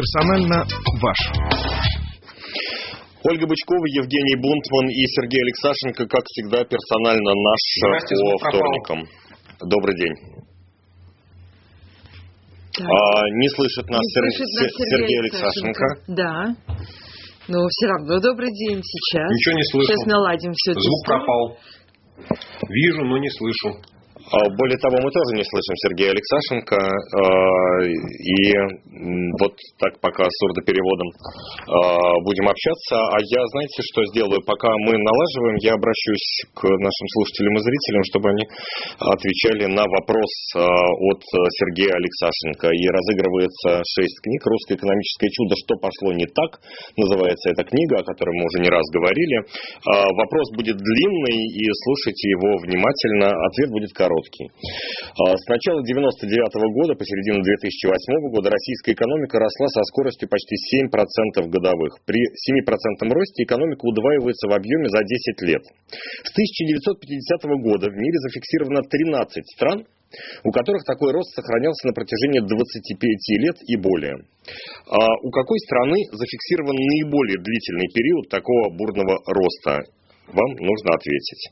персонально ваш. Ольга Бычкова, Евгений Бунтман и Сергей Алексашенко, как всегда, персонально наш по вторникам. Добрый день. А, не слышит нас, не Сер... слышит нас Сергей, Сергей Алексашенко. Да. Но все равно добрый день сейчас. Ничего не слышу. Сейчас наладим все. Звук пропал. Вижу, но не слышу. А, более того, мы тоже не слышим Сергея Алексашенко. А, и вот так пока с сурдопереводом а, будем общаться. А я, знаете, что сделаю? Пока мы налаживаем, я обращусь к нашим слушателям и зрителям, чтобы они отвечали на вопрос от Сергея Алексашенко. И разыгрывается шесть книг «Русское экономическое чудо. Что пошло не так?» Называется эта книга, о которой мы уже не раз говорили. Вопрос будет длинный, и слушайте его внимательно. Ответ будет короткий короткий. А, с начала 99 года по середину 2008 года российская экономика росла со скоростью почти 7% годовых. При 7% росте экономика удваивается в объеме за 10 лет. С 1950 года в мире зафиксировано 13 стран, у которых такой рост сохранялся на протяжении 25 лет и более. А у какой страны зафиксирован наиболее длительный период такого бурного роста? Вам нужно ответить.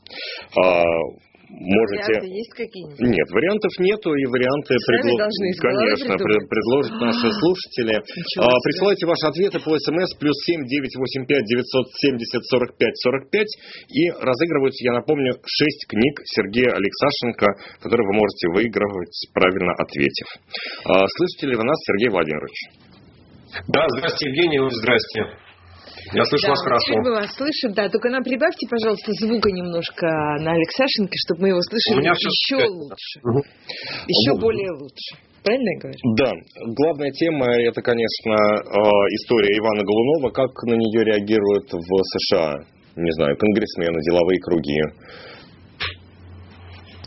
А, можете... Варианты есть какие-нибудь? Нет, вариантов нету, и варианты предло... конечно, предложат наши слушатели. А, присылайте ваши ответы по смс плюс семь девять восемь пять девятьсот семьдесят сорок пять сорок пять и разыгрываются, я напомню, шесть книг Сергея Алексашенко, которые вы можете выигрывать, правильно ответив. А, слышите ли вы нас, Сергей Владимирович? Да, здравствуйте, Евгений, здрасте. Я слышу да, вас хорошо. Мы вас слышим, да. Только нам прибавьте, пожалуйста, звука немножко на Алексашенко, чтобы мы его слышали еще все... лучше. Угу. Еще угу. более лучше. Правильно я говорю? Да. Главная тема это, конечно, э, история Ивана Голунова. Как на нее реагируют в США? Не знаю, конгрессмены, деловые круги.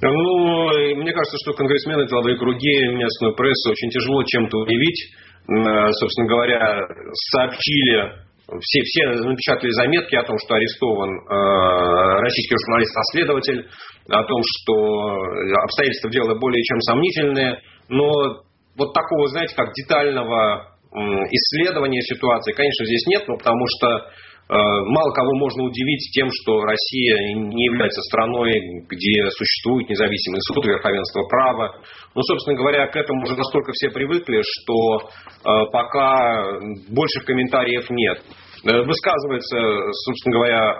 Ну, мне кажется, что конгрессмены, деловые круги, местную прессу очень тяжело чем-то удивить. Э, собственно говоря, сообщили все, все напечатали заметки о том, что арестован э, российский журналист-расследователь, о том, что обстоятельства дела более чем сомнительные, но вот такого, знаете, как детального исследования ситуации, конечно, здесь нет, ну, потому что мало кого можно удивить тем, что Россия не является страной, где существует независимый суд, верховенство права. Ну, собственно говоря, к этому уже настолько все привыкли, что э, пока больших комментариев нет. Э, высказывается, собственно говоря,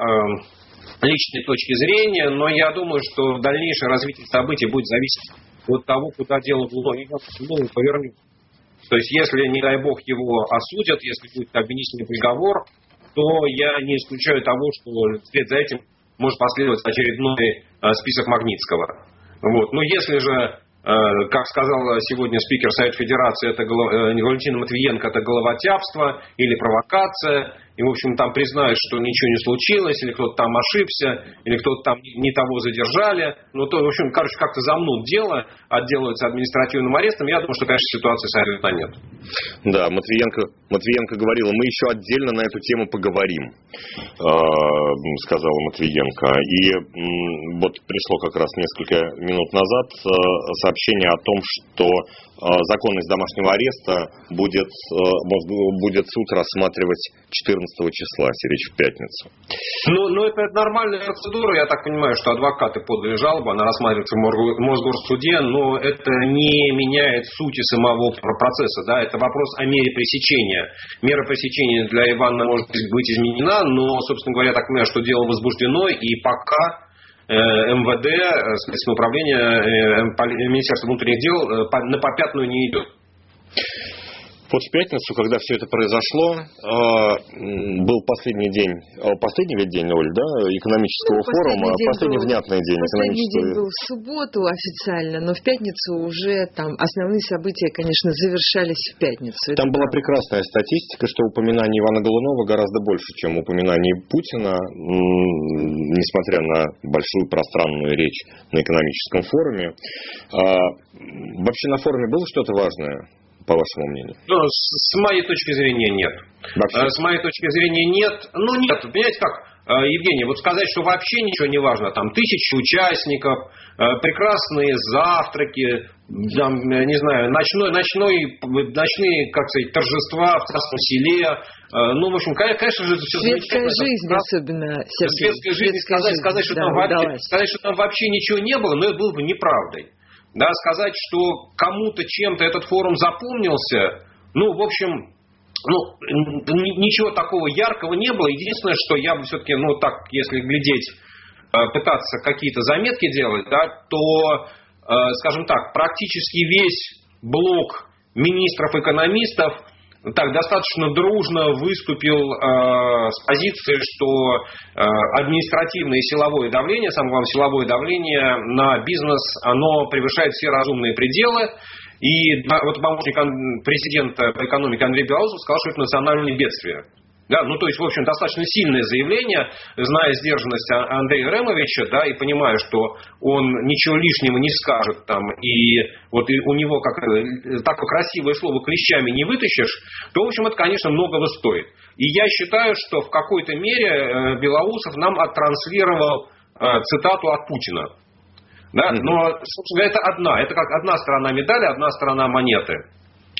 личной точки зрения, но я думаю, что дальнейшее развитие событий будет зависеть от того, куда дело повернет. То есть, если, не дай бог, его осудят, если будет обвинительный приговор, то я не исключаю того, что вслед за этим может последовать очередной э, список Магнитского. Вот. Но если же, э, как сказал сегодня спикер Совета Федерации, это э, Валентина Матвиенко, это головотяпство или провокация, и, в общем, там признают, что ничего не случилось, или кто-то там ошибся, или кто-то там не того задержали. Ну, то, в общем, короче, как-то замнут дело, отделаются административным арестом. Я думаю, что, конечно, ситуация сойдет на нет. Да, Матвиенко, Матвиенко говорила, мы еще отдельно на эту тему поговорим, а, сказала Матвиенко. И вот пришло как раз несколько минут назад а, сообщение о том, что законность домашнего ареста будет, будет суд рассматривать 14 числа, если речь в пятницу. Ну, ну это нормальная процедура. Я так понимаю, что адвокаты подали жалобу, она рассматривается в Мосгорсуде, но это не меняет сути самого процесса. Да? Это вопрос о мере пресечения. Мера пресечения для Ивана может быть изменена, но, собственно говоря, я так понимаю, что дело возбуждено, и пока э, МВД, э, Следственное управление, э, Министерство внутренних дел на попятную не идет. Вот в пятницу, когда все это произошло, а, был последний день, а, последний ведь день, Оль, да, экономического ну, форума, последний, последний был, внятный день последний день был в субботу официально, но в пятницу уже там основные события, конечно, завершались в пятницу. Там это была правда. прекрасная статистика, что упоминание Ивана Голунова гораздо больше, чем упоминание Путина, несмотря на большую пространную речь на экономическом форуме. А, вообще на форуме было что-то важное? По вашему мнению? Ну, с, с моей точки зрения нет. Вообще? Э, с моей точки зрения нет. Ну нет, понимаете как, Евгений, вот сказать, что вообще ничего не важно, там тысячи участников, прекрасные завтраки, там, не знаю, ночной, ночной, ночные, как сказать, торжества в Красном селе. Ну, в общем, конечно же, это все Светская жизнь особенно, Сергей. Светская жизнь, Светская сказать, жизнь, сказать, что да, там вообще, сказать, что там вообще ничего не было, но это было бы неправдой. Да, сказать, что кому-то чем-то этот форум запомнился, ну, в общем, ну, ничего такого яркого не было. Единственное, что я бы все-таки, ну, так, если глядеть, э, пытаться какие-то заметки делать, да, то, э, скажем так, практически весь блок министров-экономистов так достаточно дружно выступил э, с позиции, что э, административное и силовое давление, самое главное силовое давление на бизнес, оно превышает все разумные пределы. И вот помощник президента по экономике Андрей Белоусов сказал, что это национальное бедствие. Да, ну, то есть, в общем, достаточно сильное заявление, зная сдержанность а-, Андрея Ремовича, да, и понимая, что он ничего лишнего не скажет там, и вот у него как, э, такое красивое слово клещами не вытащишь, то, в общем, это, конечно, многого стоит. И я считаю, что в какой-то мере э, Белоусов нам оттранслировал э, цитату от Путина. Да? Но, собственно, это одна, это как одна сторона медали, одна сторона монеты.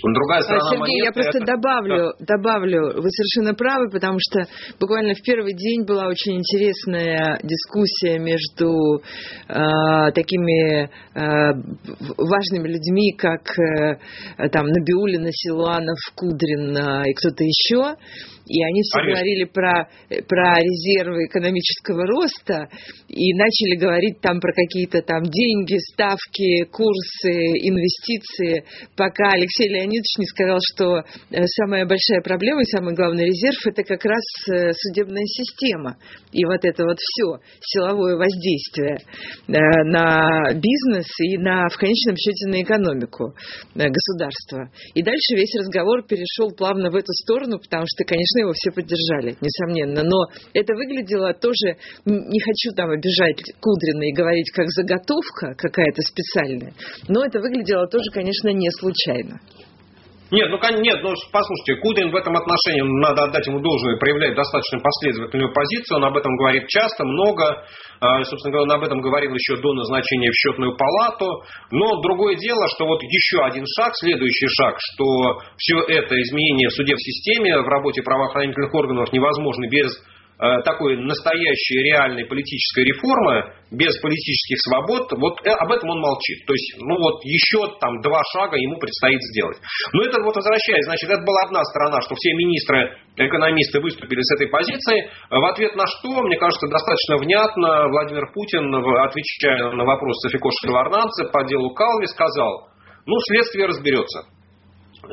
Другая а, сторона Сергей, монеты, я просто это... добавлю, добавлю, вы совершенно правы, потому что буквально в первый день была очень интересная дискуссия между э, такими э, важными людьми, как э, там Набиулина, Силуанов, Кудрин э, и кто-то еще. И они все Конечно. говорили про, про резервы экономического роста и начали говорить там про какие-то там деньги, ставки, курсы, инвестиции, пока Алексей Леонидович не сказал, что э, самая большая проблема и самый главный резерв – это как раз э, судебная система. И вот это вот все, силовое воздействие э, на бизнес и на, в конечном счете на экономику государства. И дальше весь разговор перешел плавно в эту сторону, потому что, конечно, конечно, его все поддержали, несомненно. Но это выглядело тоже, не хочу там обижать Кудрина и говорить как заготовка какая-то специальная, но это выглядело тоже, конечно, не случайно. Нет, ну нет, ну послушайте, Кудрин в этом отношении, надо отдать ему должное, проявляет достаточно последовательную позицию, он об этом говорит часто, много, а, собственно говоря, он об этом говорил еще до назначения в счетную палату, но другое дело, что вот еще один шаг, следующий шаг, что все это изменение в суде в системе, в работе правоохранительных органов невозможно без такой настоящей реальной политической реформы, без политических свобод, вот э, об этом он молчит. То есть, ну вот еще там два шага ему предстоит сделать. Но это вот возвращаясь, значит, это была одна сторона, что все министры, экономисты выступили с этой позицией. В ответ на что, мне кажется, достаточно внятно Владимир Путин, отвечая на вопрос Софикоша Шеварнадзе по делу Калви, сказал, ну, следствие разберется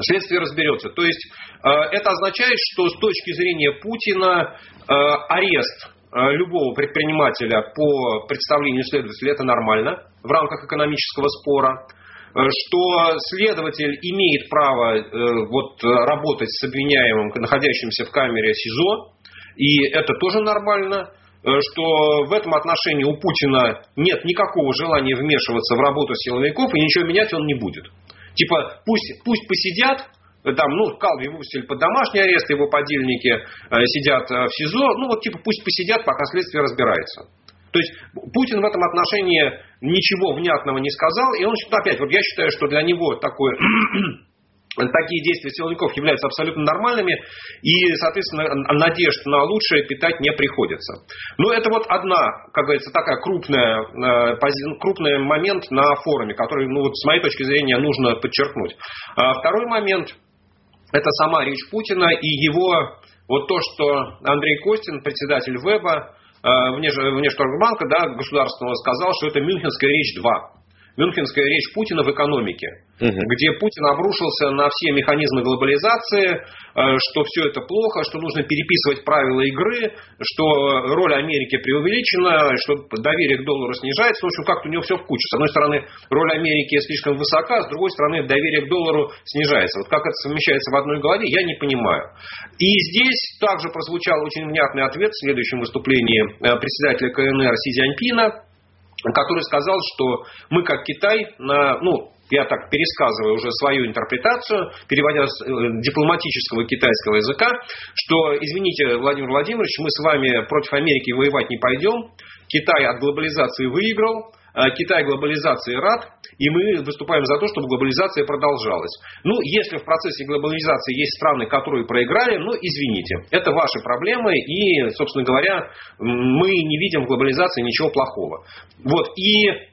следствие разберется. То есть э, это означает, что с точки зрения Путина э, арест э, любого предпринимателя по представлению следователя это нормально в рамках экономического спора что следователь имеет право вот, работать с обвиняемым, находящимся в камере СИЗО, и это тоже нормально, что в этом отношении у Путина нет никакого желания вмешиваться в работу силовиков, и ничего менять он не будет. Типа, пусть, пусть посидят, там, ну, Калви выпустили под домашний арест, его подельники э, сидят э, в СИЗО, ну, вот, типа, пусть посидят, пока следствие разбирается. То есть Путин в этом отношении ничего внятного не сказал, и он опять, вот я считаю, что для него такое такие действия силовиков являются абсолютно нормальными, и, соответственно, надежд на лучшее питать не приходится. Но это вот одна, как говорится, такая крупная, э, крупный момент на форуме, который, ну, вот, с моей точки зрения, нужно подчеркнуть. А второй момент – это сама речь Путина и его, вот то, что Андрей Костин, председатель ВЭБа, Внешторгбанка, да, государственного, сказал, что это Мюнхенская речь 2 мюнхенская речь Путина в экономике, угу. где Путин обрушился на все механизмы глобализации, э, что все это плохо, что нужно переписывать правила игры, что роль Америки преувеличена, что доверие к доллару снижается. В общем, как-то у него все в куче. С одной стороны, роль Америки слишком высока, с другой стороны, доверие к доллару снижается. Вот как это совмещается в одной голове, я не понимаю. И здесь также прозвучал очень внятный ответ в следующем выступлении э, председателя КНР Си Цзяньпина, который сказал, что мы как Китай, на, ну, я так пересказываю уже свою интерпретацию, переводя с э, дипломатического китайского языка, что, извините, Владимир Владимирович, мы с вами против Америки воевать не пойдем, Китай от глобализации выиграл, Китай глобализации рад, и мы выступаем за то, чтобы глобализация продолжалась. Ну, если в процессе глобализации есть страны, которые проиграли, ну, извините, это ваши проблемы, и, собственно говоря, мы не видим в глобализации ничего плохого. Вот, и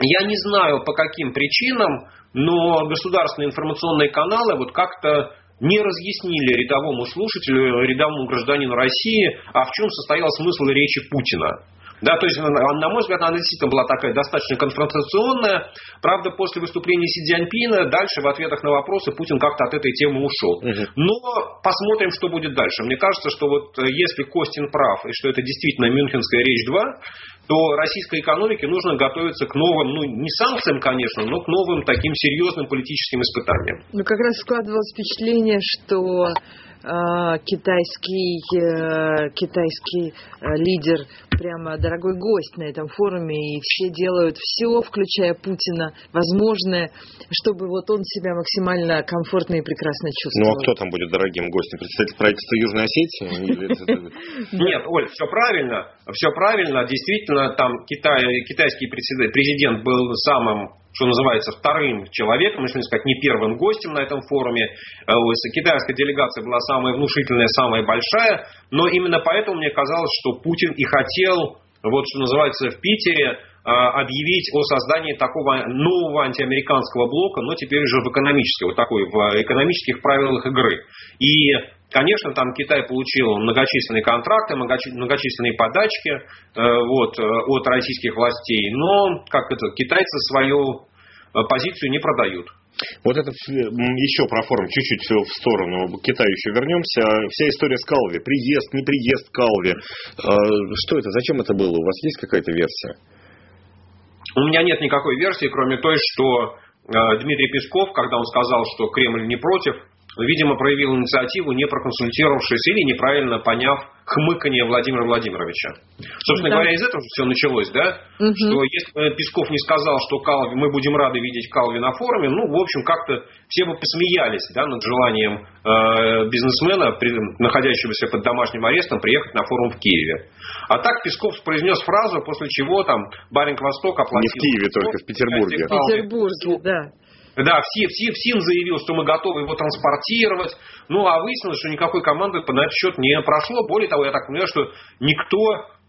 я не знаю по каким причинам, но государственные информационные каналы вот как-то не разъяснили рядовому слушателю, рядовому гражданину России, а в чем состоял смысл речи Путина. Да, то есть, на мой взгляд, она действительно была такая достаточно конфронтационная. Правда, после выступления Си Цзяньпина дальше в ответах на вопросы Путин как-то от этой темы ушел. Но посмотрим, что будет дальше. Мне кажется, что вот э, если Костин прав, и что это действительно Мюнхенская речь 2, то российской экономике нужно готовиться к новым, ну не санкциям, конечно, но к новым таким серьезным политическим испытаниям. Ну как раз складывалось впечатление, что китайский, э, китайский э, лидер, прямо дорогой гость на этом форуме, и все делают все, включая Путина, возможное, чтобы вот он себя максимально комфортно и прекрасно чувствовал. Ну а кто там будет дорогим гостем? Представитель правительства Южной Осетии? Нет, Оль, все правильно, все правильно. Действительно, там китайский президент был самым что называется, вторым человеком, если не сказать, не первым гостем на этом форуме. Э, китайская делегация была самая внушительная, самая большая, но именно поэтому мне казалось, что Путин и хотел, вот что называется, в Питере объявить о создании такого нового антиамериканского блока, но теперь уже в экономической, вот такой, в экономических правилах игры. И Конечно, там Китай получил многочисленные контракты, многочисленные подачки э, вот, э, от российских властей, но как это, китайцы свою э, позицию не продают. Вот это еще про форум, чуть-чуть в сторону, к Китаю еще вернемся. Вся история с Калви, приезд, не приезд Калви. Что это, зачем это было? У вас есть какая-то версия? У меня нет никакой версии, кроме той, что Дмитрий Песков, когда он сказал, что Кремль не против, видимо, проявил инициативу, не проконсультировавшись или неправильно поняв хмыканье Владимира Владимировича. Собственно да. говоря, из этого все началось, да? Угу. Что если Песков не сказал, что Калви, мы будем рады видеть Калви на форуме, ну, в общем, как-то все бы посмеялись, да, над желанием э, бизнесмена, при, находящегося под домашним арестом, приехать на форум в Киеве. А так Песков произнес фразу, после чего там Баринг Восток оплатил... Не в Киеве, только в Петербурге. В Петербурге, да. Да, все, все, ФСИН заявил, что мы готовы его транспортировать. Ну, а выяснилось, что никакой команды на этот счет не прошло. Более того, я так понимаю, что никто,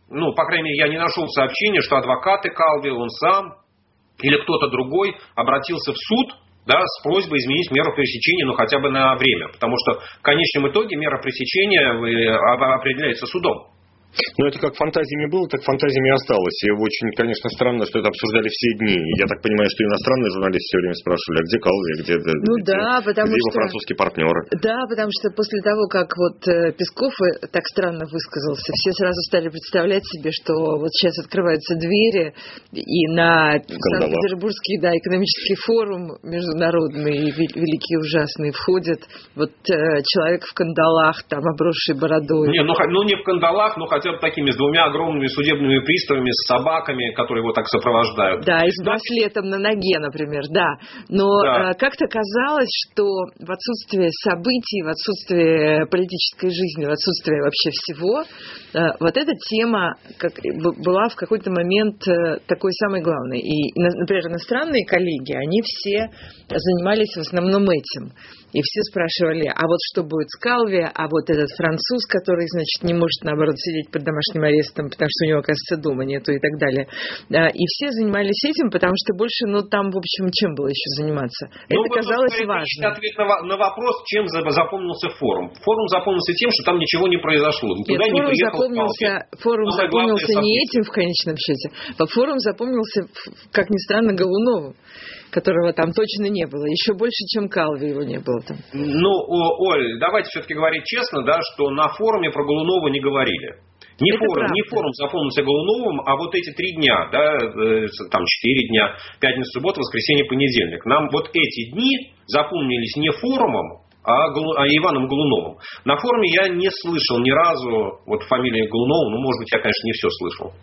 ну, по крайней мере, я не нашел сообщения, что адвокаты Калви, он сам или кто-то другой обратился в суд да, с просьбой изменить меру пресечения, ну, хотя бы на время. Потому что в конечном итоге мера пресечения э, определяется судом. Ну, это как фантазиями было, так фантазиями осталось. И очень, конечно, странно, что это обсуждали все дни. Я так понимаю, что иностранные журналисты все время спрашивали, а где Калви, где, ну, где, да, потому где что, его французский партнер? Да, потому что после того, как вот э, Песков э, так странно высказался, все сразу стали представлять себе, что вот сейчас открываются двери, и на Санкт-Петербургский да, экономический форум международный, великий ужасный, входит вот э, человек в кандалах, там, обросший бородой. Не, ну, ну не в кандалах, но хотя бы такими с двумя огромными судебными приставами, с собаками, которые его так сопровождают. Да, и с браслетом на ноге, например, да. Но да. Э, как-то казалось, что в отсутствие событий, в отсутствие политической жизни, в отсутствие вообще всего, э, вот эта тема как, была в какой-то момент э, такой самой главной. И, например, иностранные коллеги, они все занимались в основном этим. И все спрашивали, а вот что будет с Калви, а вот этот француз, который, значит, не может, наоборот, сидеть под домашним арестом, потому что у него, оказывается, дома нету и так далее. И все занимались этим, потому что больше, ну, там, в общем, чем было еще заниматься? Ну, Это казалось важным. ответ на, на вопрос, чем запомнился форум. Форум запомнился тем, что там ничего не произошло. Туда Нет, форум не запомнился, форум запомнился не этим, в конечном счете. Форум запомнился, как ни странно, Голуновым которого там точно не было. Еще больше, чем Калви его не было там. Ну, Оль, давайте все-таки говорить честно, да, что на форуме про Голунова не говорили. Не Это форум, правда. не форум запомнился Голуновым, а вот эти три дня, да, э, там четыре дня, пятница, суббота, воскресенье, понедельник. Нам вот эти дни запомнились не форумом, а, а Иваном Голуновым. На форуме я не слышал ни разу вот фамилии Голунова, ну, может быть, я, конечно, не все слышал.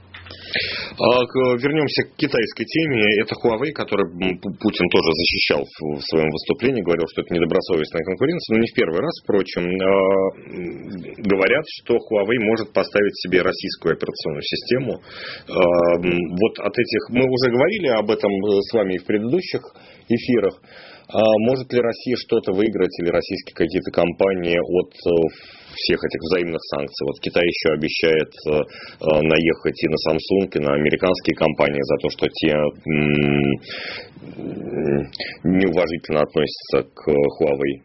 А, вернемся к китайской теме. Это Huawei, который Путин тоже защищал в своем выступлении, говорил, что это недобросовестная конкуренция, но не в первый раз, впрочем. А, говорят, что Huawei может поставить себе российскую операционную систему. А, вот от этих... Мы уже говорили об этом с вами и в предыдущих эфирах. Может ли Россия что-то выиграть или российские какие-то компании от всех этих взаимных санкций. Вот Китай еще обещает э, э, наехать и на Samsung, и на американские компании за то, что те неуважительно относятся к Huawei.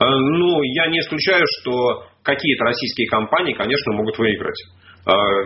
Э, ну, я не исключаю, что какие-то российские компании, конечно, могут выиграть.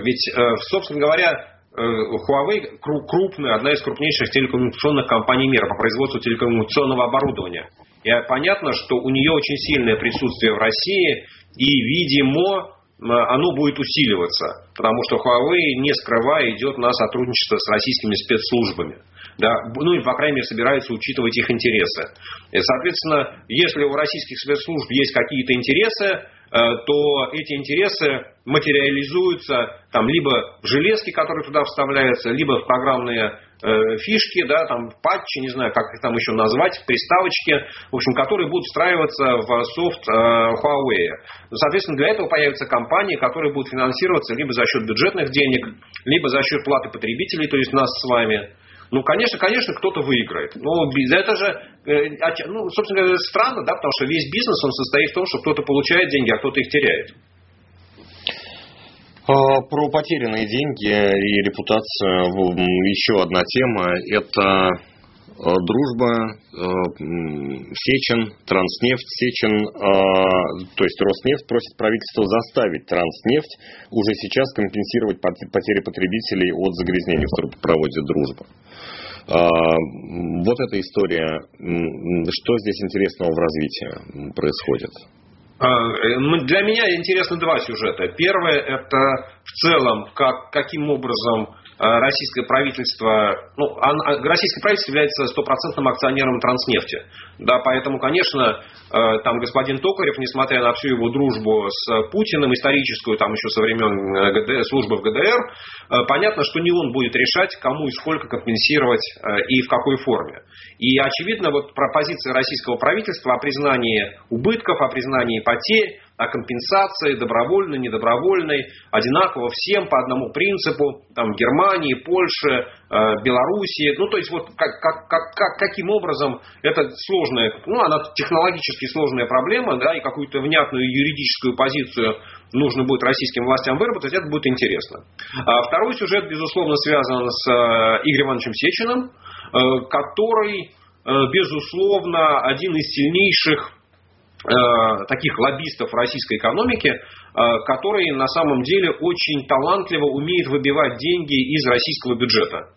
Ведь, собственно говоря, Huawei крупная, одна из крупнейших телекоммуникационных компаний мира по производству телекоммуникационного оборудования. И понятно, что у нее очень сильное присутствие в России, и, видимо, оно будет усиливаться, потому что Huawei, не скрывая, идет на сотрудничество с российскими спецслужбами. Да, ну и, по крайней мере, собирается учитывать их интересы. И, соответственно, если у российских спецслужб есть какие-то интересы, э, то эти интересы материализуются там, либо в железки, которые туда вставляются, либо в программные Э, фишки, да, там патчи, не знаю, как их там еще назвать, приставочки, в общем, которые будут встраиваться в софт э, Huawei. Соответственно, для этого появятся компании, которые будут финансироваться либо за счет бюджетных денег, либо за счет платы потребителей, то есть нас с вами. Ну, конечно, конечно, кто-то выиграет. Но это же, э, ну, собственно говоря, странно, да, потому что весь бизнес, он состоит в том, что кто-то получает деньги, а кто-то их теряет. А, про потерянные деньги и репутацию еще одна тема. Это а, дружба, а, Сечин, Транснефть, Сечин, то есть Роснефть просит правительство заставить Транснефть уже сейчас компенсировать потери потребителей от загрязнений в трубопроводе «Дружба». Вот эта история, что здесь интересного в развитии происходит? А, э, для меня интересны два сюжета. Первое это в целом, как, каким образом а, российское правительство, ну, а, российское правительство является стопроцентным акционером Транснефти. Да, поэтому, конечно, там господин Токарев, несмотря на всю его дружбу с Путиным, историческую, там еще со времен э, ГДР, службы в ГДР, понятно, что не он будет решать, кому и сколько компенсировать и в какой форме. И очевидно, вот пропозиция российского правительства о признании убытков, о признании потерь, о компенсации добровольной, недобровольной, одинаково всем по одному принципу, там, Германии, Польше, э, Белоруссии. Ну, то есть, вот как, как, как, как, каким образом это сложная, ну, она технологически сложная проблема, да, и какую-то внятную юридическую позицию нужно будет российским властям выработать, это будет интересно. А второй сюжет, безусловно, связан с э, Игорем Ивановичем Сечиным, Э, который, э, безусловно, один из сильнейших таких лоббистов российской экономики, который на самом деле очень талантливо умеет выбивать деньги из российского бюджета.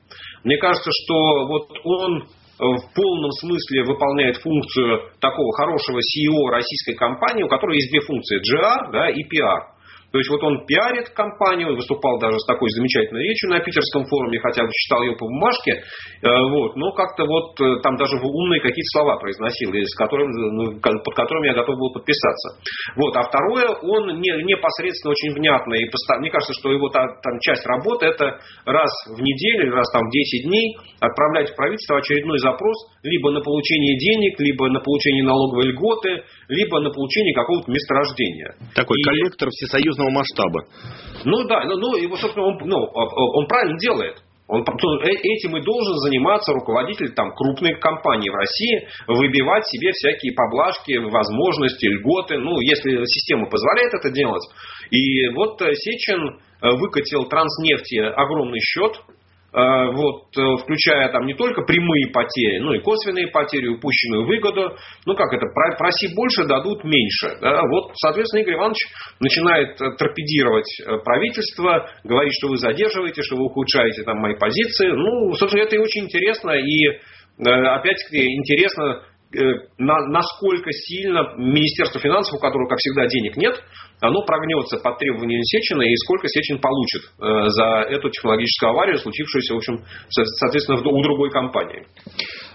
Мне кажется, что вот он в полном смысле выполняет функцию такого хорошего CEO российской компании, у которой есть две функции – GR да, и PR. То есть вот он пиарит компанию, выступал даже с такой замечательной речью на питерском форуме, хотя бы читал ее по бумажке, э, вот, но как-то вот э, там даже умные какие-то слова произносил, с которым, ну, под которыми я готов был подписаться. Вот, а второе, он не, непосредственно очень внятно, и мне кажется, что его там, там часть работы это раз в неделю, раз там в 10 дней отправлять в правительство очередной запрос либо на получение денег, либо на получение налоговой льготы, либо на получение какого-то месторождения. Такой и... коллектор всесоюзного масштаба. Ну да, ну, ну его, собственно, он, ну, он правильно делает. Он, э, этим и должен заниматься руководитель там, крупной компании в России, выбивать себе всякие поблажки, возможности, льготы, ну, если система позволяет это делать. И вот э, Сечин э, выкатил Транснефти огромный счет, вот, э, включая там не только прямые потери, но и косвенные потери, упущенную выгоду. Ну как это, проси больше, дадут меньше. Да? Вот, соответственно, Игорь Иванович начинает э, торпедировать правительство, говорить, что вы задерживаете, что вы ухудшаете там мои позиции. Ну, собственно, это и очень интересно. И опять-таки интересно, насколько сильно Министерство финансов, у которого, как всегда, денег нет, оно прогнется под требованиями Сечина и сколько Сечин получит э, за эту технологическую аварию, случившуюся, в общем, соответственно, у другой компании.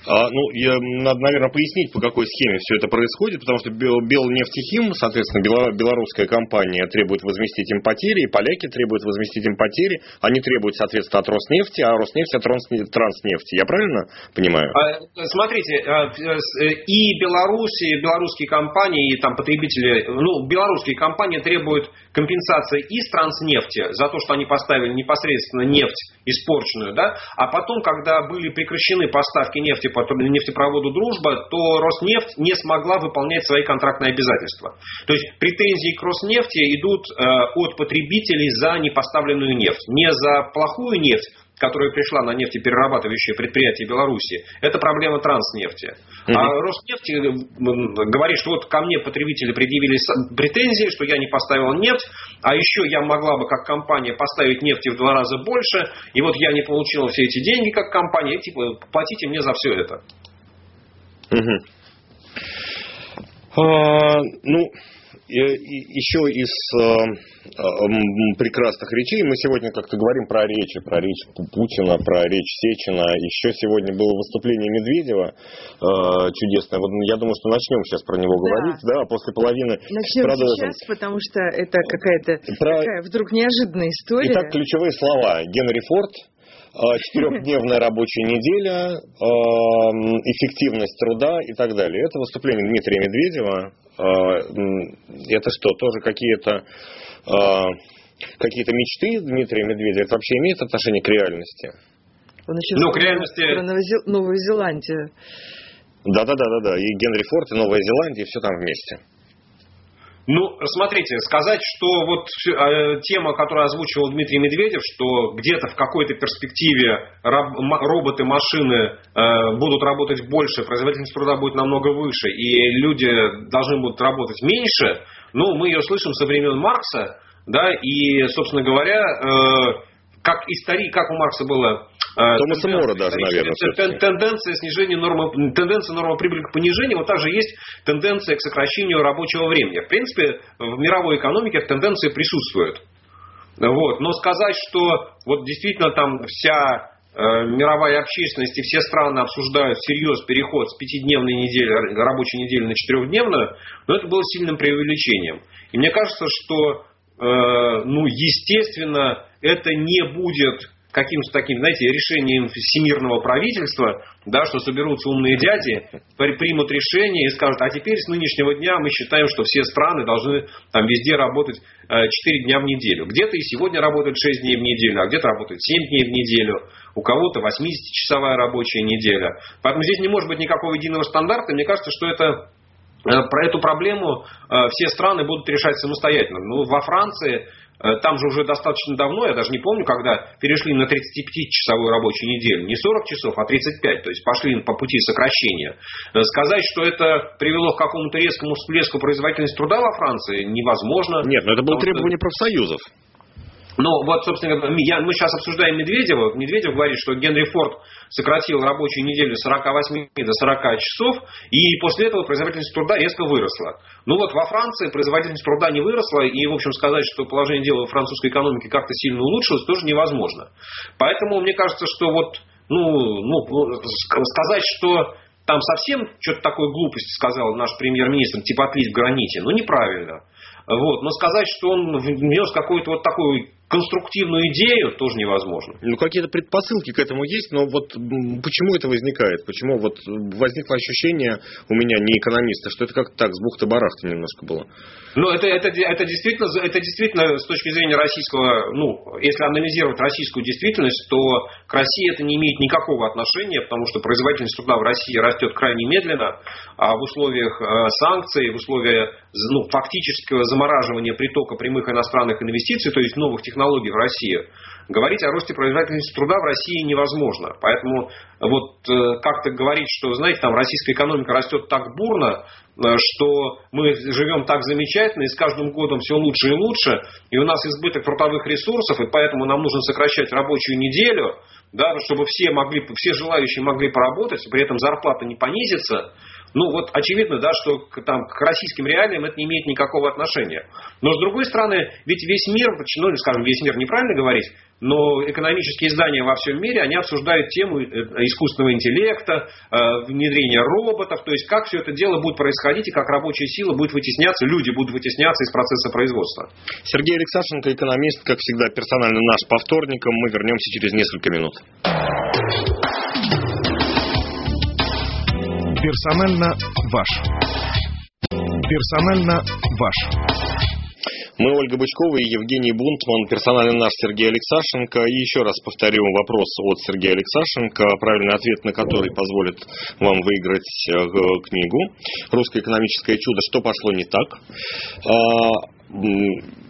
А, ну, я, надо, наверное, пояснить, по какой схеме все это происходит, потому что Белнефтехим, соответственно, белорусская компания требует возместить им потери, и поляки требуют возместить им потери. Они требуют, соответственно, от Роснефти, а Роснефть от Транснефти. Я правильно понимаю? А, смотрите, а, и Беларусь, и белорусские компании, и там потребители, ну, белорусские компании требуют компенсации из Транснефти за то, что они поставили непосредственно нефть испорченную, да, а потом, когда были прекращены поставки нефти по нефтепроводу «Дружба», то Роснефть не смогла выполнять свои контрактные обязательства. То есть претензии к Роснефти идут э, от потребителей за непоставленную нефть. Не за плохую нефть, которая пришла на нефтеперерабатывающее предприятие Беларуси, это проблема транснефти. Mm-hmm. А Роснефть э, говорит, что вот ко мне потребители предъявили претензии, что я не поставил нефть, а еще я могла бы как компания поставить нефти в два раза больше, и вот я не получила все эти деньги как компания, типа платите мне за все это. Mm-hmm. А, ну, еще из э, прекрасных речей мы сегодня как-то говорим про речи, про речь Путина, про речь Сечина. Еще сегодня было выступление Медведева э, чудесное. Вот я думаю, что начнем сейчас про него говорить, да, а после половины начнем продолжим. сейчас, потому что это какая-то про... такая вдруг неожиданная история. Итак, ключевые слова. Генри Форд, э, четырехдневная рабочая неделя, эффективность труда и так далее. Это выступление Дмитрия Медведева это что, тоже какие-то а, какие-то мечты Дмитрия Медведева? Это вообще имеет отношение к реальности? Он еще ну, к реальности... про Новую Зеландию. Да-да-да-да-да. И Генри Форд, и Новая Зеландия, и все там вместе. Ну, смотрите, сказать, что вот э, тема, которую озвучивал Дмитрий Медведев, что где-то в какой-то перспективе роботы, машины э, будут работать больше, производительность труда будет намного выше, и люди должны будут работать меньше, ну, мы ее слышим со времен Маркса, да, и, собственно говоря, э, как историк, как у Маркса было Томаса Мора даже, наверное. Тенденция снижения нормы, тенденция нормы прибыли к понижению, вот также есть тенденция к сокращению рабочего времени. В принципе, в мировой экономике эта тенденция присутствует. Вот. Но сказать, что вот действительно там вся э, мировая общественность и все страны обсуждают всерьез переход с пятидневной недели, рабочей недели на четырехдневную, ну, это было сильным преувеличением. И мне кажется, что, э, ну, естественно, это не будет каким-то таким, знаете, решением всемирного правительства, да, что соберутся умные дяди, примут решение и скажут, а теперь с нынешнего дня мы считаем, что все страны должны там везде работать 4 э, дня в неделю. Где-то и сегодня работают 6 дней в неделю, а где-то работают 7 дней в неделю, у кого-то 80-часовая рабочая неделя. Поэтому здесь не может быть никакого единого стандарта. Мне кажется, что это э, про эту проблему э, все страны будут решать самостоятельно. Ну, во Франции там же уже достаточно давно, я даже не помню, когда перешли на 35-часовую рабочую неделю. Не 40 часов, а 35. То есть пошли по пути сокращения. Э, сказать, что это привело к какому-то резкому всплеску производительности труда во Франции, невозможно. Нет, но это было требование что... профсоюзов. Но вот, собственно, я, мы сейчас обсуждаем Медведева. Медведев говорит, что Генри Форд сократил рабочую неделю с 48 до 40 часов, и после этого производительность труда резко выросла. Ну вот во Франции производительность труда не выросла, и, в общем, сказать, что положение дела в французской экономике как-то сильно улучшилось, тоже невозможно. Поэтому мне кажется, что вот, ну, ну сказать, что там совсем что-то такое глупость сказал наш премьер-министр, типа отлить в граните, ну неправильно. Вот. Но сказать, что он внес какой-то вот такой конструктивную идею тоже невозможно. Ну, какие-то предпосылки к этому есть, но вот почему это возникает? Почему вот возникло ощущение у меня не экономиста, что это как-то так, с бухты-барахты немножко было? Ну, это, это, это, действительно, это действительно с точки зрения российского, ну, если анализировать российскую действительность, то к России это не имеет никакого отношения, потому что производительность труда в России растет крайне медленно, а в условиях э, санкций, в условиях ну, фактического замораживания притока прямых иностранных инвестиций, то есть новых технологий, технологий в России, говорить о росте производительности труда в России невозможно. Поэтому вот э, как-то говорить, что, знаете, там российская экономика растет так бурно, э, что мы живем так замечательно, и с каждым годом все лучше и лучше, и у нас избыток трудовых ресурсов, и поэтому нам нужно сокращать рабочую неделю, да, чтобы все, могли, все желающие могли поработать, при этом зарплата не понизится, ну вот очевидно, да, что к, там, к российским реалиям это не имеет никакого отношения. Но с другой стороны, ведь весь мир, ну, скажем, весь мир неправильно говорить, но экономические издания во всем мире, они обсуждают тему э, искусственного интеллекта, э, внедрения роботов, то есть как все это дело будет происходить и как рабочая сила будет вытесняться, люди будут вытесняться из процесса производства. Сергей Алексашенко, экономист, как всегда, персонально наш по вторникам. Мы вернемся через несколько минут. Персонально ваш. Персонально ваш. Мы Ольга Бычкова и Евгений Бунтман, персонально наш Сергей Алексашенко. И еще раз повторю вопрос от Сергея Алексашенко, правильный ответ на который позволит вам выиграть э, книгу «Русское экономическое чудо. Что пошло не так?». А,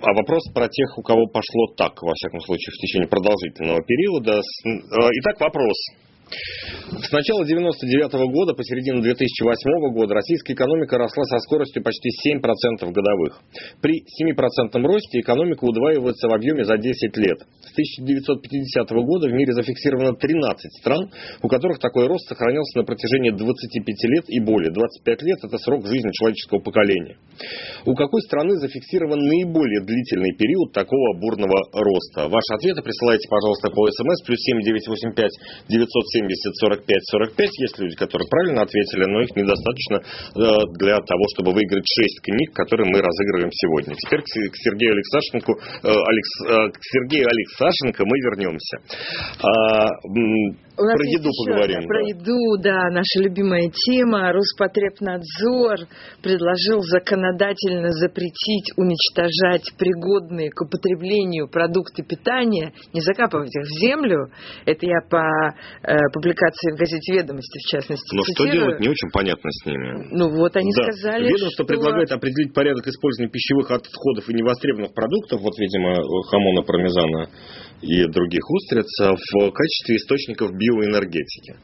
а вопрос про тех, у кого пошло так, во всяком случае, в течение продолжительного периода. Э, итак, вопрос. С начала 99 -го года по середину 2008 года российская экономика росла со скоростью почти 7% годовых. При 7% росте экономика удваивается в объеме за 10 лет. С 1950 года в мире зафиксировано 13 стран, у которых такой рост сохранялся на протяжении 25 лет и более. 25 лет – это срок жизни человеческого поколения. У какой страны зафиксирован наиболее длительный период такого бурного роста? Ваши ответы присылайте, пожалуйста, по смс плюс 7985 970 70 45 45. Есть люди, которые правильно ответили, но их недостаточно э, для того, чтобы выиграть 6 книг, которые мы разыгрываем сегодня. Теперь к Сергею Алексашенко, э, Алекс, э, к Сергею Алексашенко мы вернемся. А, про еду поговорим. Да, про еду, да, наша любимая тема. Роспотребнадзор предложил законодательно запретить уничтожать пригодные к употреблению продукты питания, не закапывать их в землю. Это я по э, публикации в газете «Ведомости», в частности, Но цитирую. что делать, не очень понятно с ними. Ну вот, они да. сказали, Ведомство что... предлагает определить порядок использования пищевых отходов и невостребованных продуктов, вот, видимо, хамона, пармезана и других устриц, в качестве источников биоэнергетики.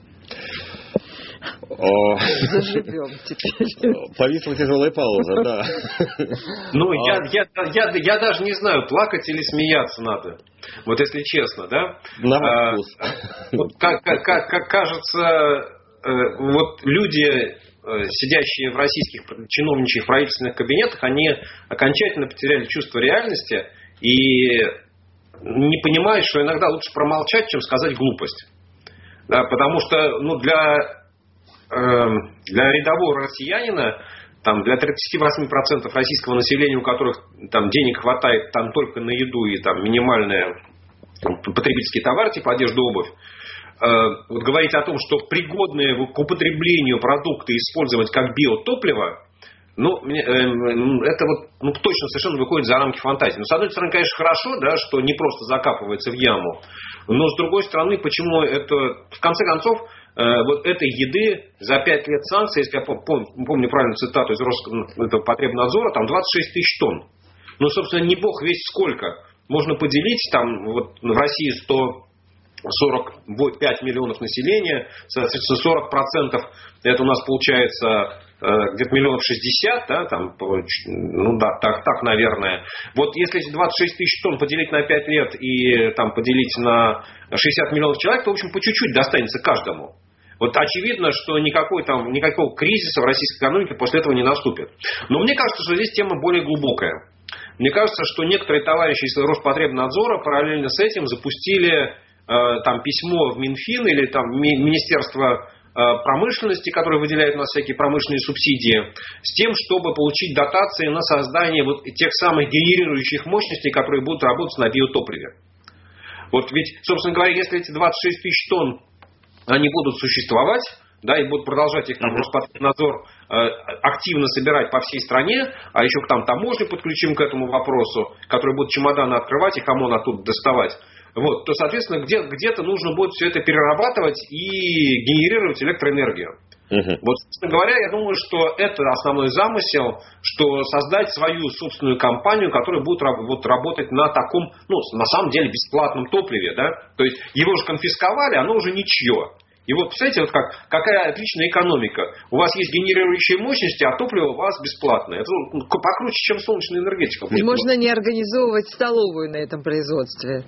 Заживем теперь. Повисла тяжелая пауза, да. Ну, я, я, я, я даже не знаю, плакать или смеяться надо. Вот если честно, да? На а, вкус. Вот, как, как, как кажется, э, вот люди, э, сидящие в российских чиновничьих правительственных кабинетах, они окончательно потеряли чувство реальности и не понимают, что иногда лучше промолчать, чем сказать глупость. Да, потому что ну, для, э, для рядового россиянина там, для 38% российского населения, у которых там, денег хватает там, только на еду и там, минимальные потребительские товары, типа одежда, обувь, э, вот говорить о том, что пригодные к употреблению продукты использовать как биотопливо, ну, э, это вот ну, точно совершенно выходит за рамки фантазии. Но, ну, с одной стороны, конечно, хорошо, да, что не просто закапывается в яму. Но, с другой стороны, почему это, в конце концов, Э, вот этой еды за 5 лет санкций, если я помню, правильно цитату из Роспотребнадзора, там 26 тысяч тонн. Ну, собственно, не бог весь сколько. Можно поделить, там вот в России 145 миллионов населения, соответственно, 40 процентов, это у нас получается где-то миллионов 60, да, там, ну да, так, так, наверное. Вот если 26 тысяч тонн поделить на 5 лет и там поделить на 60 миллионов человек, то, в общем, по чуть-чуть достанется каждому. Вот очевидно, что никакой там, никакого кризиса в российской экономике после этого не наступит. Но мне кажется, что здесь тема более глубокая. Мне кажется, что некоторые товарищи из Роспотребнадзора параллельно с этим запустили э, там письмо в Минфин или там Министерство э, промышленности, которое выделяет у нас всякие промышленные субсидии, с тем, чтобы получить дотации на создание вот тех самых генерирующих мощностей, которые будут работать на биотопливе. Вот ведь, собственно говоря, если эти 26 тысяч тонн они будут существовать, да, и будут продолжать их там Роспотребнадзор э, активно собирать по всей стране, а еще там таможню подключим к этому вопросу, которые будут чемоданы открывать и кому ОМОН оттуда доставать. Вот, то, соответственно, где, где-то нужно будет все это перерабатывать и генерировать электроэнергию. Угу. Вот, собственно говоря, я думаю, что это основной замысел, что создать свою собственную компанию, которая будет вот, работать на таком, ну, на самом деле, бесплатном топливе, да, то есть его же конфисковали, оно уже ничье. И вот, представляете, вот как, какая отличная экономика. У вас есть генерирующие мощности, а топливо у вас бесплатное. Это ну, покруче, чем солнечная энергетика. И можно не организовывать столовую на этом производстве.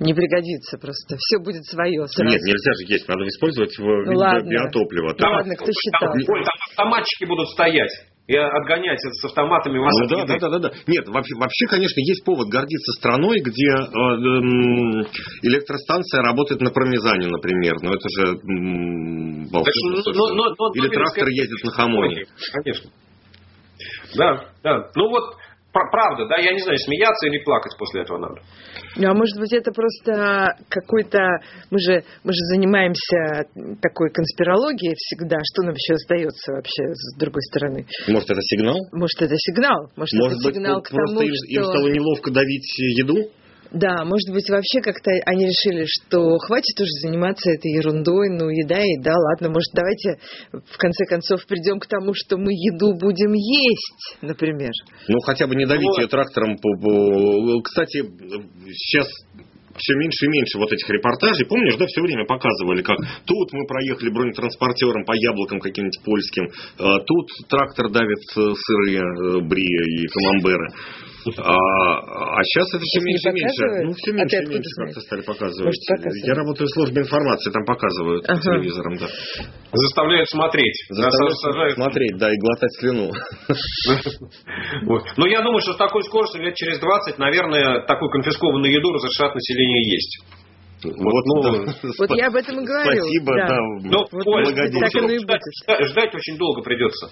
Не пригодится просто. Все будет свое сразу. Нет, нельзя же есть, надо использовать в ну, ладно. биотопливо. Ну, там, ладно, кто считал. Там, там автоматчики будут стоять и отгонять это с автоматами вас ну, да, да, да, да, да. Нет, вообще, вообще, конечно, есть повод гордиться страной, где э, э, электростанция работает на пармезане, например. Но это же э, волшебство. Но, но, но, Или трактор ездит на хамоне. Конечно. Да, да. Ну вот, правда, да, я не знаю, смеяться или плакать после этого надо. Ну, а может быть, это просто какой-то... Мы же, мы же занимаемся такой конспирологией всегда. Что нам еще остается вообще с другой стороны? Может, это сигнал? Может, это сигнал. Может, может это быть, сигнал к тому, что... им стало неловко давить еду? Да, может быть, вообще как-то они решили, что хватит уже заниматься этой ерундой, ну, еда, еда, ладно, может, давайте в конце концов придем к тому, что мы еду будем есть, например. Ну, хотя бы не давить вот. ее трактором. Кстати, сейчас все меньше и меньше вот этих репортажей. Помнишь, да, все время показывали, как тут мы проехали бронетранспортером по яблокам каким-нибудь польским, а тут трактор давит сырые э, бри и камамберы. А, а сейчас это все меньше и меньше. Ну, все меньше и меньше как-то стали показывать. Я работаю в службе информации, там показывают ага. по телевизорам, да. Заставляют смотреть. Заставляют сажают... смотреть, да, и глотать слюну. вот. Но я думаю, что с такой скоростью лет через 20, наверное, такую конфискованную еду разрешат населению есть. Вот, ну, да. вот я об этом и говорю. Спасибо, да. да ну, вот, Оль, так оно и будет. Ждать, ждать очень долго придется.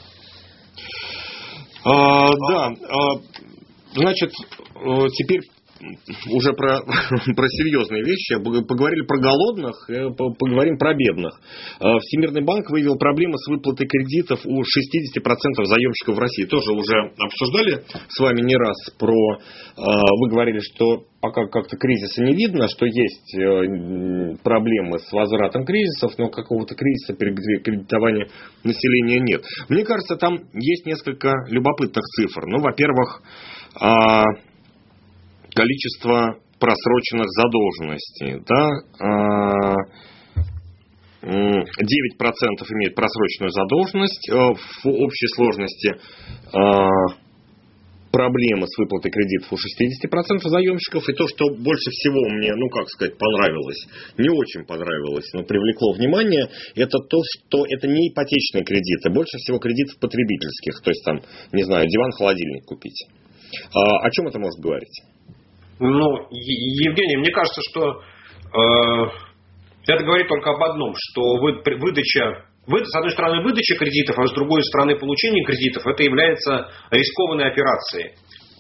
А, да, а, Значит, э, теперь уже про, про серьезные вещи, поговорили про голодных, э, поговорим про бедных. Э, Всемирный банк выявил проблемы с выплатой кредитов у 60% заемщиков в России. Тоже уже обсуждали с вами не раз про... Вы говорили, что пока как-то кризиса не видно, что есть проблемы с возвратом кризисов, но какого-то кризиса кредитования населения нет. Мне кажется, там есть несколько любопытных цифр. Ну, во-первых, а, количество просроченных задолженностей. Да, а, 9% имеют просроченную задолженность э, в общей сложности. А, проблемы с выплатой кредитов у 60% заемщиков. И то, что больше всего мне, ну как сказать, понравилось, не очень понравилось, но привлекло внимание, это то, что это не ипотечные кредиты. Больше всего кредитов потребительских. То есть там, не знаю, диван-холодильник купить. А, о чем это может говорить? Ну, Евгений, мне кажется, что э, это говорит только об одном, что вы, выдача, вы, с одной стороны, выдача кредитов, а с другой стороны, получение кредитов, это является рискованной операцией.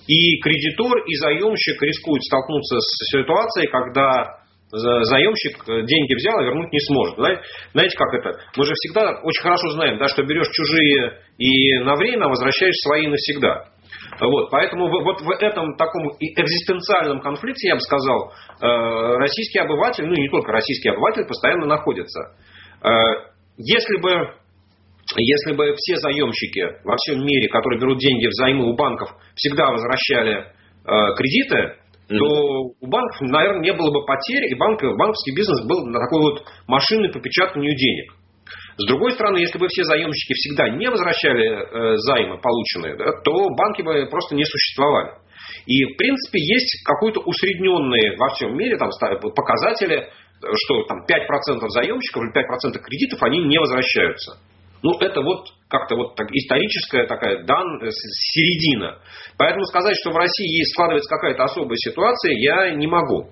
И кредитор, и заемщик рискуют столкнуться с ситуацией, когда заемщик деньги взял, а вернуть не сможет. Знаете, как это? Мы же всегда очень хорошо знаем, да, что берешь чужие и на время, а возвращаешь свои навсегда. Вот, поэтому вот в этом таком экзистенциальном конфликте, я бы сказал, э, российский обыватель, ну и не только российский обыватель, постоянно находится. Э, если бы если бы все заемщики во всем мире, которые берут деньги взаймы у банков, всегда возвращали э, кредиты, mm-hmm. то у банков, наверное, не было бы потерь, и банк, банковский бизнес был на такой вот машиной по печатанию денег. С другой стороны, если бы все заемщики всегда не возвращали э, займы полученные, да, то банки бы просто не существовали. И, в принципе, есть какой-то усредненные во всем мире там, показатели, что там 5% заемщиков или 5% кредитов, они не возвращаются. Ну, это вот как-то вот так, историческая такая дан, э, середина. Поэтому сказать, что в России складывается какая-то особая ситуация, я не могу.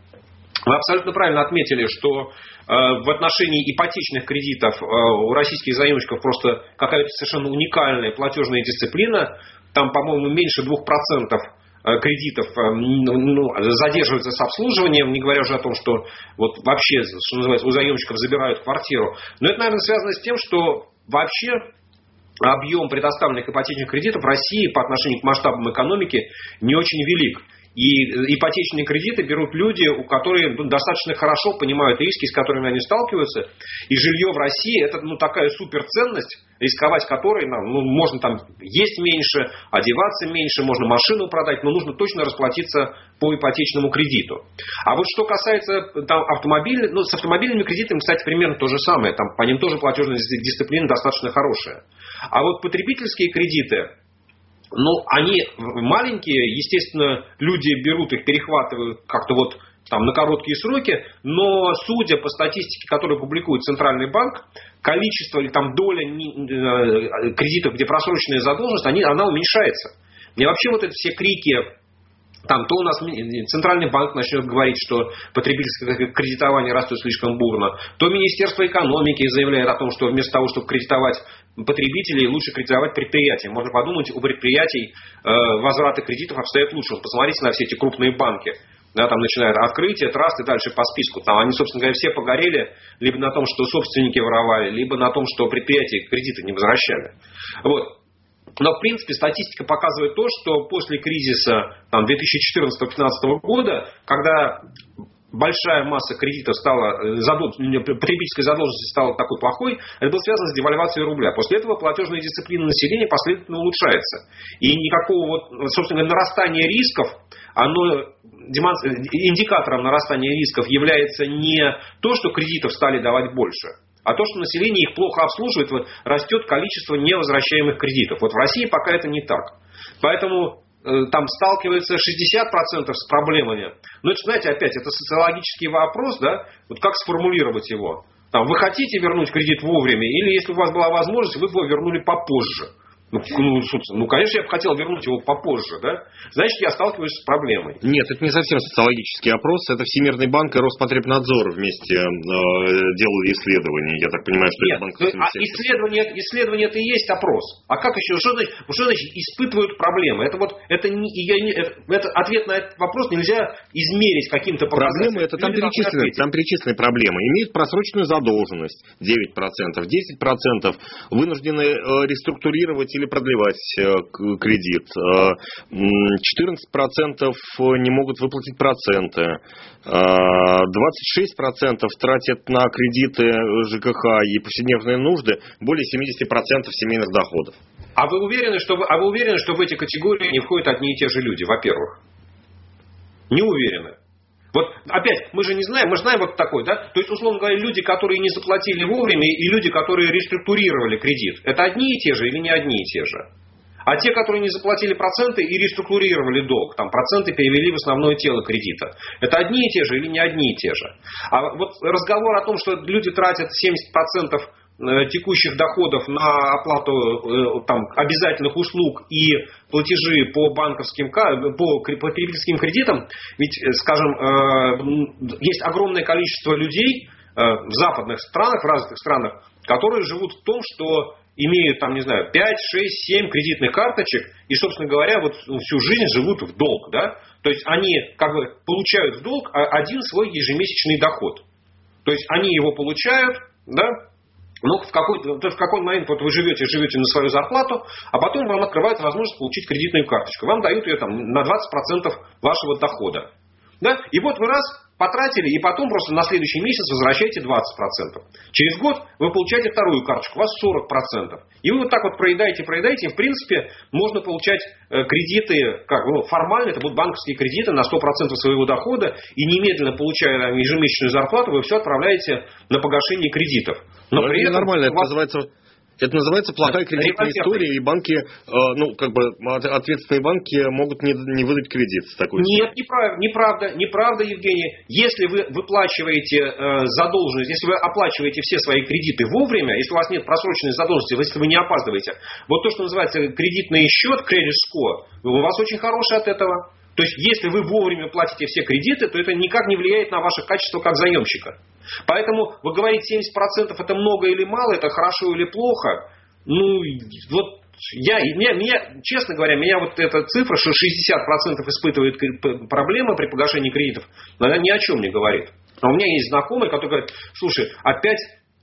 Вы абсолютно правильно отметили, что Э, в отношении ипотечных кредитов э, у российских заемщиков просто какая-то совершенно уникальная платежная дисциплина. Там, по-моему, меньше 2% э, кредитов ну, ну, задерживаются с обслуживанием, не говоря уже о том, что вот вообще, что называется, у заемщиков забирают квартиру. Но это, наверное, связано с тем, что вообще объем предоставленных ипотечных кредитов в России по отношению к масштабам экономики не очень велик. И ипотечные кредиты берут люди, у которых ну, достаточно хорошо понимают риски, с которыми они сталкиваются. И жилье в России это ну, такая суперценность, рисковать которой нам, ну, можно там есть меньше, одеваться меньше, можно машину продать, но нужно точно расплатиться по ипотечному кредиту. А вот что касается там, автомобилей, ну, с автомобильными кредитами, кстати, примерно то же самое. Там, по ним тоже платежная дисциплина достаточно хорошая. А вот потребительские кредиты, ну, они маленькие, естественно, люди берут их, перехватывают как-то вот там, на короткие сроки, но судя по статистике, которую публикует Центральный банк, количество или там доля э, кредитов, где просроченная задолженность, они, она уменьшается. Мне вообще вот эти все крики там то у нас Центральный банк начнет говорить, что потребительское кредитование растет слишком бурно, то Министерство экономики заявляет о том, что вместо того, чтобы кредитовать потребителей, лучше кредитовать предприятия. Можно подумать, у предприятий э, возвраты кредитов обстоят лучше. Посмотрите на все эти крупные банки. Да, там начинают открытие, траст и дальше по списку. Там они, собственно говоря, все погорели либо на том, что собственники воровали, либо на том, что предприятия кредиты не возвращали. Вот. Но, в принципе, статистика показывает то, что после кризиса 2014-2015 года, когда большая масса кредитов стала, э, задол... потребительской задолженности стала такой плохой, это было связано с девальвацией рубля. После этого платежная дисциплина населения последовательно улучшается. И никакого, вот, собственно говоря, нарастания рисков, оно индикатором нарастания рисков является не то, что кредитов стали давать больше, а то, что население их плохо обслуживает, растет количество невозвращаемых кредитов. Вот в России пока это не так. Поэтому там сталкиваются 60% с проблемами. Но это, знаете, опять, это социологический вопрос, да? Вот как сформулировать его? Там, вы хотите вернуть кредит вовремя, или если у вас была возможность, вы его вернули попозже. Ну, ну, ну, конечно, я бы хотел вернуть его попозже, да? Значит, я сталкиваюсь с проблемой. Нет, это не совсем социологический опрос, это Всемирный банк и Роспотребнадзор вместе э, делали исследование. Я так понимаю, что Нет, это банк... Ну, а исследование, исследование это и есть опрос. А как еще, что значит, что значит испытывают проблемы? Это вот, это, не, я не, это, это, ответ на этот вопрос нельзя измерить каким-то показателем. Проблемы, это там перечислены, там перечислены проблемы. Имеют просроченную задолженность 9%, 10% вынуждены э, реструктурировать или продлевать э, кредит. 14% э, не могут выплатить проценты. 26% э, тратят на кредиты ЖКХ и повседневные нужды более 70% семейных доходов. А вы уверены, что, а вы уверены, что в эти категории не входят одни и те же люди, во-первых? Не уверены. Вот опять, мы же не знаем, мы знаем вот такой, да? То есть, условно говоря, люди, которые не заплатили вовремя, и люди, которые реструктурировали кредит, это одни и те же или не одни и те же? А те, которые не заплатили проценты и реструктурировали долг, там проценты перевели в основное тело кредита, это одни и те же или не одни и те же? А вот разговор о том, что люди тратят 70% Э, текущих доходов на оплату э, там, обязательных услуг и платежи по банковским по потребительским кредитам, ведь, э, скажем, есть огромное количество людей в западных странах, в развитых странах, которые живут в том, что имеют там, не знаю, 5, 6, 7 кредитных карточек и, собственно говоря, вот всю жизнь живут в долг, да? То есть они как бы получают в долг один свой ежемесячный доход. То есть они его получают, да, ну, в какой, то в какой момент вот вы живете, живете на свою зарплату, а потом вам открывается возможность получить кредитную карточку. Вам дают ее там на 20% вашего дохода. Да? И вот вы раз потратили, и потом просто на следующий месяц возвращаете 20%. Через год вы получаете вторую карточку, у вас 40%. И вы вот так вот проедаете, проедаете, и в принципе можно получать э, кредиты, как ну, формально это будут банковские кредиты на 100% своего дохода, и немедленно получая ежемесячную зарплату, вы все отправляете на погашение кредитов. Но, Но при это этом нормально, это называется это называется плохая кредитная история, и банки, э, ну, как бы, ответственные банки могут не, не выдать кредит с такой Нет, неправда, неправда, неправда, Евгений. Если вы выплачиваете э, задолженность, если вы оплачиваете все свои кредиты вовремя, если у вас нет просроченной задолженности, если вы не опаздываете, вот то, что называется кредитный счет, credit score, у вас очень хороший от этого. То есть, если вы вовремя платите все кредиты, то это никак не влияет на ваше качество как заемщика. Поэтому вы говорите 70% это много или мало, это хорошо или плохо. Ну, вот я, меня, меня, честно говоря, меня вот эта цифра, что 60% испытывает проблемы при погашении кредитов, она ни о чем не говорит. А у меня есть знакомый, который говорит, слушай, опять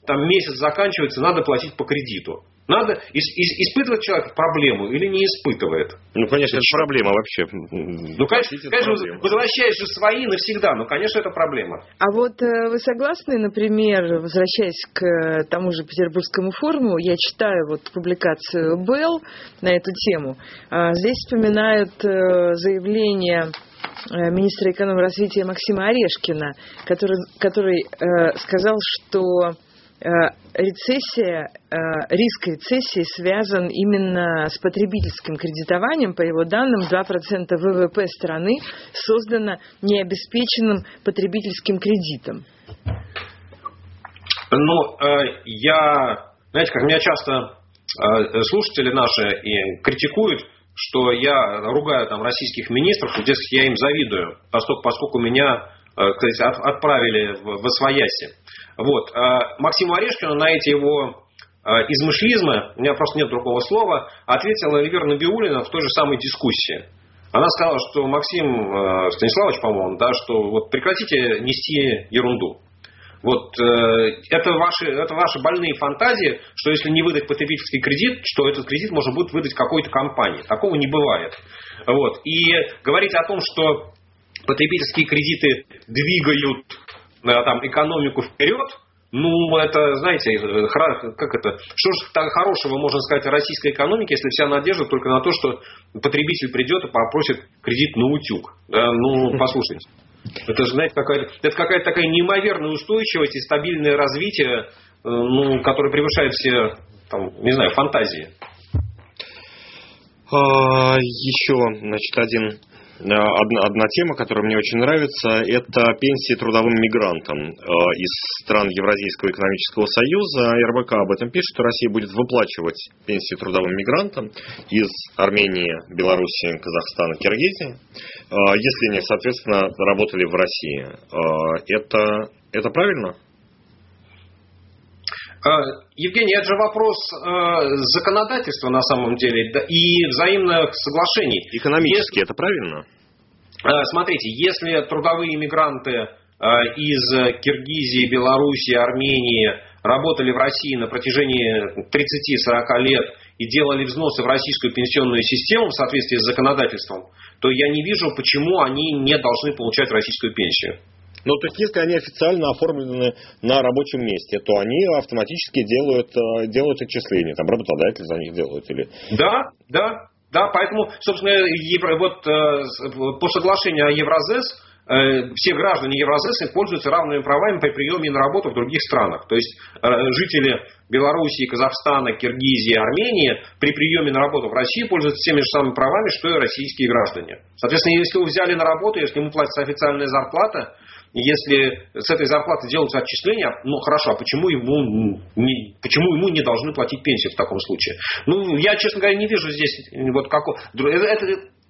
там месяц заканчивается, надо платить по кредиту. Надо испытывать человек проблему или не испытывает. Ну, конечно, это проблема вообще. Ну, конечно, конечно возвращаешь же свои навсегда, но, конечно, это проблема. А вот э, вы согласны, например, возвращаясь к э, тому же Петербургскому форуму, я читаю вот публикацию Белл на эту тему. А, здесь вспоминают э, заявление министра экономики развития Максима Орешкина, который, который сказал, что рецессия, риск рецессии связан именно с потребительским кредитованием. По его данным, 2% ВВП страны создано необеспеченным потребительским кредитом. Ну, я, знаете, как меня часто слушатели наши и критикуют, что я ругаю там российских министров, дескать, я им завидую, поскольку, поскольку меня кстати, отправили в, в Освояси. Вот. Максиму Орешкину на эти его измышлизмы, у меня просто нет другого слова, ответила Эльвира Набиулина в той же самой дискуссии. Она сказала, что Максим Станиславович, по-моему, да, что вот прекратите нести ерунду. Вот э, это, ваши, это ваши больные фантазии, что если не выдать потребительский кредит, что этот кредит можно будет выдать какой-то компании. Такого не бывает. Вот. И говорить о том, что потребительские кредиты двигают э, там, экономику вперед, ну, это, знаете, э, как это, что же так хорошего можно сказать о российской экономике, если вся надежда только на то, что потребитель придет и попросит кредит на утюг. Да, ну, послушайте. Это же, знаете, какая-то, это какая-то такая неимоверная устойчивость и стабильное развитие, э, ну, которое превышает все, там, не знаю, фантазии. А, еще, значит, один одна, одна тема, которая мне очень нравится, это пенсии трудовым мигрантам э, из стран Евразийского экономического союза. РБК об этом пишет, что Россия будет выплачивать пенсии трудовым мигрантам из Армении, Белоруссии, Казахстана, Киргизии, э, если они, соответственно, работали в России. Это, это правильно? Евгений, это же вопрос э, законодательства на самом деле и взаимных соглашений. Экономически если, это правильно? Э, смотрите, если трудовые мигранты э, из Киргизии, Белоруссии, Армении работали в России на протяжении 30-40 лет и делали взносы в российскую пенсионную систему в соответствии с законодательством, то я не вижу, почему они не должны получать российскую пенсию. Но то есть, если они официально оформлены на рабочем месте, то они автоматически делают, э, делают отчисления. Там работодатель за них делает или... Да, да, да, поэтому, собственно, евро, вот э, по соглашению о Евразес э, все граждане Евразеса пользуются равными правами при приеме на работу в других странах. То есть жители Белоруссии, Казахстана, Киргизии, Армении при приеме на работу в России пользуются теми же самыми правами, что и российские граждане. Соответственно, если вы взяли на работу, если ему платится официальная зарплата, если с этой зарплаты делаются отчисления, ну хорошо, а почему ему не, почему ему не должны платить пенсию в таком случае? Ну, я, честно говоря, не вижу здесь вот какого... Это, это,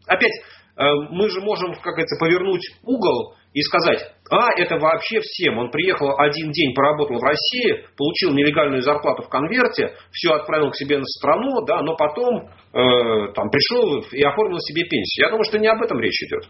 опять, э, мы же можем, как говорится, повернуть угол и сказать, а, это вообще всем. Он приехал один день, поработал в России, получил нелегальную зарплату в конверте, все отправил к себе на страну, да, но потом э, там пришел и оформил себе пенсию. Я думаю, что не об этом речь идет.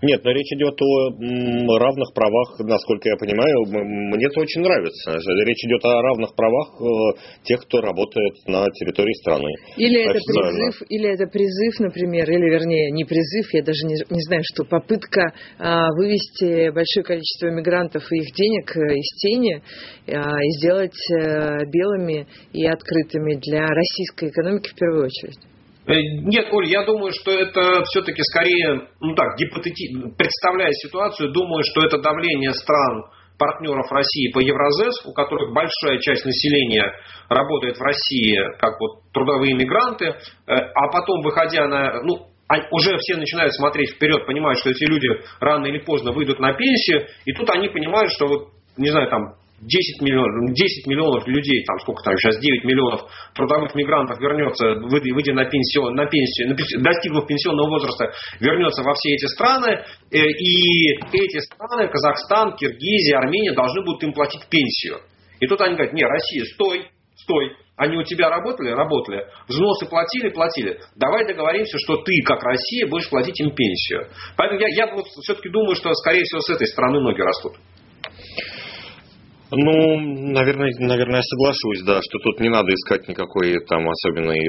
Нет, но речь идет о равных правах, насколько я понимаю, мне это очень нравится. Речь идет о равных правах э, тех, кто работает на территории страны. Или это призыв, или это призыв, например, или вернее не призыв, я даже не, не знаю, что попытка а, вывести большое количество мигрантов и их денег э, из тени а, и сделать а, белыми и открытыми для российской экономики в первую очередь. Э, нет, Оль, я думаю, что это все-таки скорее, ну так, гипотети... представляя ситуацию, думаю, что это давление стран партнеров России по Евразес, у которых большая часть населения работает в России как вот трудовые мигранты, э, а потом, выходя на, ну, уже все начинают смотреть вперед, понимают, что эти люди рано или поздно выйдут на пенсию, и тут они понимают, что вот, не знаю, там 10 миллионов, 10 миллионов людей, там сколько там сейчас, 9 миллионов трудовых мигрантов вернется, выйдя на пенсию, на пенсию, достигнув пенсионного возраста, вернется во все эти страны, э, и эти страны, Казахстан, Киргизия, Армения, должны будут им платить пенсию. И тут они говорят, не, Россия, стой, стой, они у тебя работали? Работали. Взносы платили? Платили. Давай договоримся, что ты, как Россия, будешь платить им пенсию. Поэтому я, я вот все-таки думаю, что, скорее всего, с этой стороны ноги растут. Ну, наверное, наверное, я соглашусь, да, что тут не надо искать никакой там особенной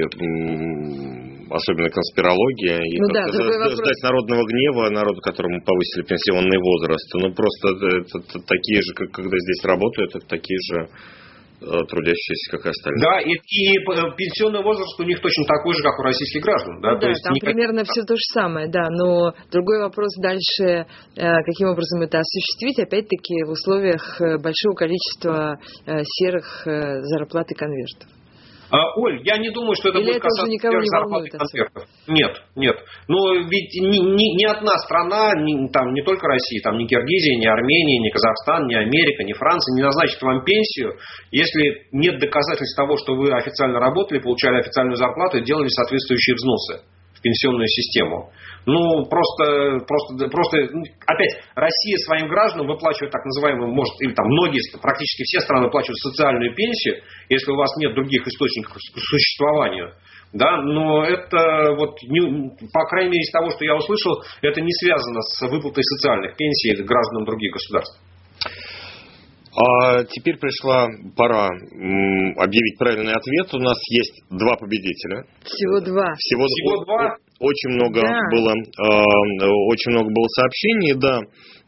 особенной конспирологии и ну, да, ждать вопрос. народного гнева, народу, которому повысили пенсионный возраст. Ну, просто это, это такие же, как когда здесь работают, это такие же трудящиеся, как и остальные. Да, и, и пенсионный возраст у них точно такой же, как у российских граждан. Да, да есть там никак... примерно все то же самое, да, но другой вопрос дальше, каким образом это осуществить, опять-таки в условиях большого количества серых зарплат и конвертов. А, Оль, я не думаю, что это Или будет это касаться не зарплаты и конвертов. Нет, нет. Но ведь ни, ни, ни одна страна, ни, там не только Россия, там ни Киргизия, ни Армения, ни Казахстан, ни Америка, ни Франция не назначит вам пенсию, если нет доказательств того, что вы официально работали, получали официальную зарплату и делали соответствующие взносы пенсионную систему. Ну, просто, просто, просто, ну, опять, Россия своим гражданам выплачивает так называемую, может, или там многие, практически все страны выплачивают социальную пенсию, если у вас нет других источников к существованию. Да, но это вот, не, по крайней мере, из того, что я услышал, это не связано с выплатой социальных пенсий гражданам других государств. А теперь пришла пора объявить правильный ответ. У нас есть два победителя. Всего два. Всего, Всего два. Очень много да. было, э, очень много было сообщений, да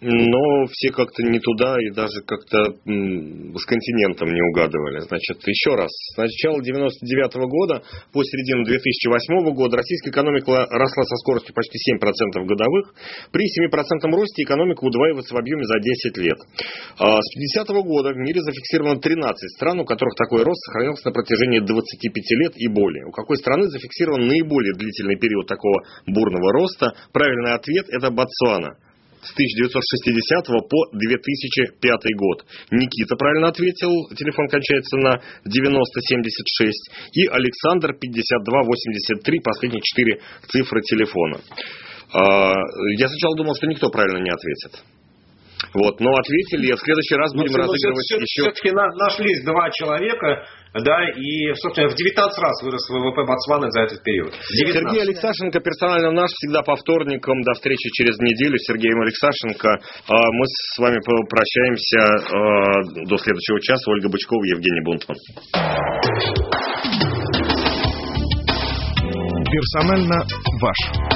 но все как-то не туда и даже как-то с континентом не угадывали. Значит, еще раз. С начала 99 -го года по середину 2008 года российская экономика росла со скоростью почти 7% годовых. При 7% росте экономика удваивается в объеме за 10 лет. А с 50 -го года в мире зафиксировано 13 стран, у которых такой рост сохранился на протяжении 25 лет и более. У какой страны зафиксирован наиболее длительный период такого бурного роста? Правильный ответ – это Ботсвана с 1960 по 2005 год. Никита правильно ответил, телефон кончается на 9076. И Александр 5283, последние четыре цифры телефона. А, я сначала думал, что никто правильно не ответит. Вот, но ответили, в следующий раз будем но, разыгрывать все, еще... Все-таки нашлись два человека, да, и, собственно, в 19 раз вырос ВВП Ботсваны за этот период. 19. Сергей Алексашенко, персонально наш, всегда по вторникам. До встречи через неделю. Сергей Алексашенко. А, мы с вами прощаемся а, до следующего часа. Ольга Бычкова, Евгений Бунтман. Персонально ваш.